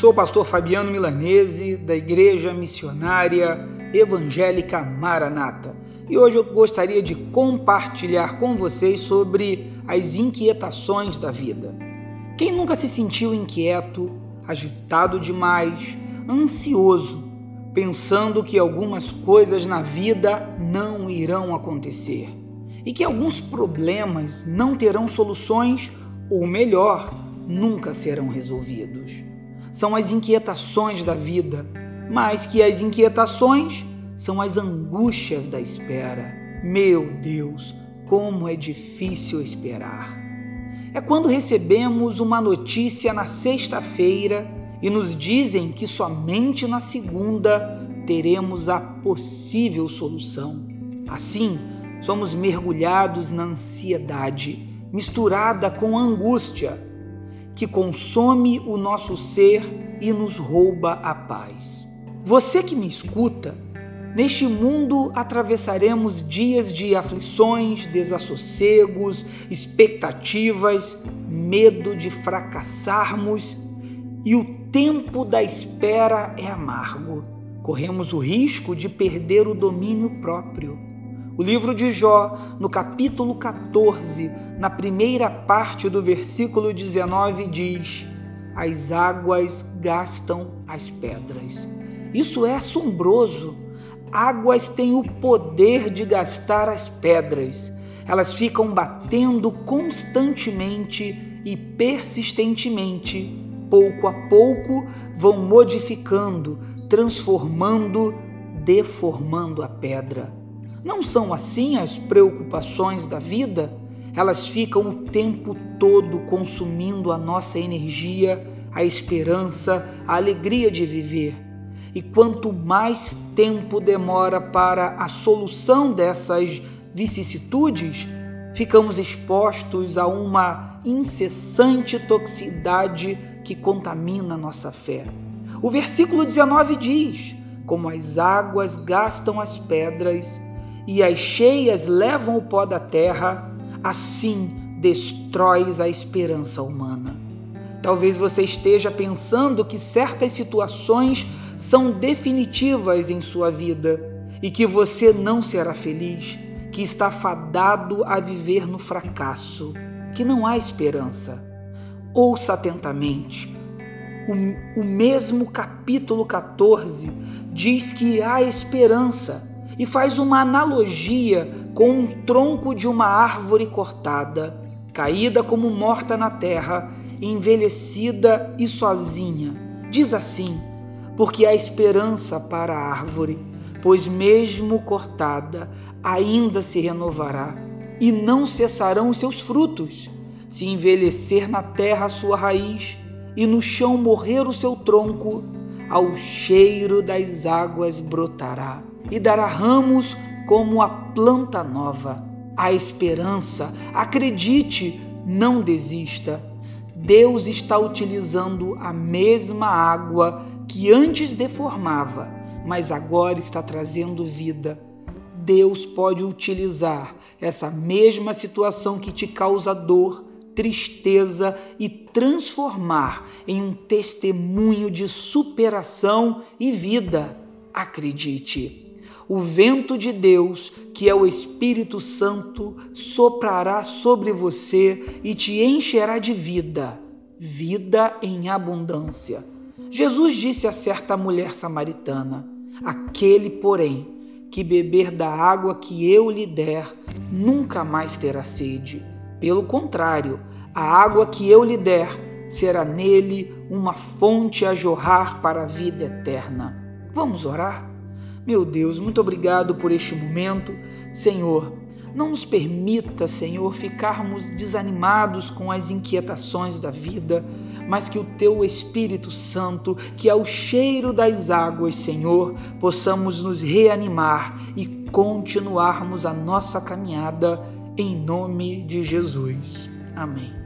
Sou o pastor Fabiano Milanese, da Igreja Missionária Evangélica Maranata, e hoje eu gostaria de compartilhar com vocês sobre as inquietações da vida. Quem nunca se sentiu inquieto, agitado demais, ansioso, pensando que algumas coisas na vida não irão acontecer e que alguns problemas não terão soluções, ou melhor, nunca serão resolvidos? São as inquietações da vida, mais que as inquietações são as angústias da espera. Meu Deus, como é difícil esperar. É quando recebemos uma notícia na sexta-feira e nos dizem que somente na segunda teremos a possível solução. Assim, somos mergulhados na ansiedade, misturada com angústia que consome o nosso ser e nos rouba a paz. Você que me escuta, neste mundo atravessaremos dias de aflições, desassossegos, expectativas, medo de fracassarmos e o tempo da espera é amargo. Corremos o risco de perder o domínio próprio. O livro de Jó, no capítulo 14, na primeira parte do versículo 19 diz: As águas gastam as pedras. Isso é assombroso. Águas têm o poder de gastar as pedras. Elas ficam batendo constantemente e persistentemente. Pouco a pouco vão modificando, transformando, deformando a pedra. Não são assim as preocupações da vida? elas ficam o tempo todo consumindo a nossa energia, a esperança, a alegria de viver. E quanto mais tempo demora para a solução dessas vicissitudes, ficamos expostos a uma incessante toxicidade que contamina nossa fé. O versículo 19 diz: Como as águas gastam as pedras e as cheias levam o pó da terra, assim destróis a esperança humana. Talvez você esteja pensando que certas situações são definitivas em sua vida e que você não será feliz, que está fadado a viver no fracasso, que não há esperança. Ouça atentamente. O, o mesmo capítulo 14 diz que há esperança e faz uma analogia com um tronco de uma árvore cortada, caída como morta na terra, envelhecida e sozinha. Diz assim: porque há esperança para a árvore, pois mesmo cortada, ainda se renovará, e não cessarão os seus frutos. Se envelhecer na terra a sua raiz, e no chão morrer o seu tronco, ao cheiro das águas brotará e dará ramos como a planta nova. A esperança, acredite, não desista. Deus está utilizando a mesma água que antes deformava, mas agora está trazendo vida. Deus pode utilizar essa mesma situação que te causa dor, tristeza e transformar em um testemunho de superação e vida. Acredite o vento de Deus, que é o Espírito Santo, soprará sobre você e te encherá de vida, vida em abundância. Jesus disse a certa mulher samaritana: Aquele, porém, que beber da água que eu lhe der, nunca mais terá sede. Pelo contrário, a água que eu lhe der será nele uma fonte a jorrar para a vida eterna. Vamos orar? Meu Deus, muito obrigado por este momento. Senhor, não nos permita, Senhor, ficarmos desanimados com as inquietações da vida, mas que o Teu Espírito Santo, que é o cheiro das águas, Senhor, possamos nos reanimar e continuarmos a nossa caminhada em nome de Jesus. Amém.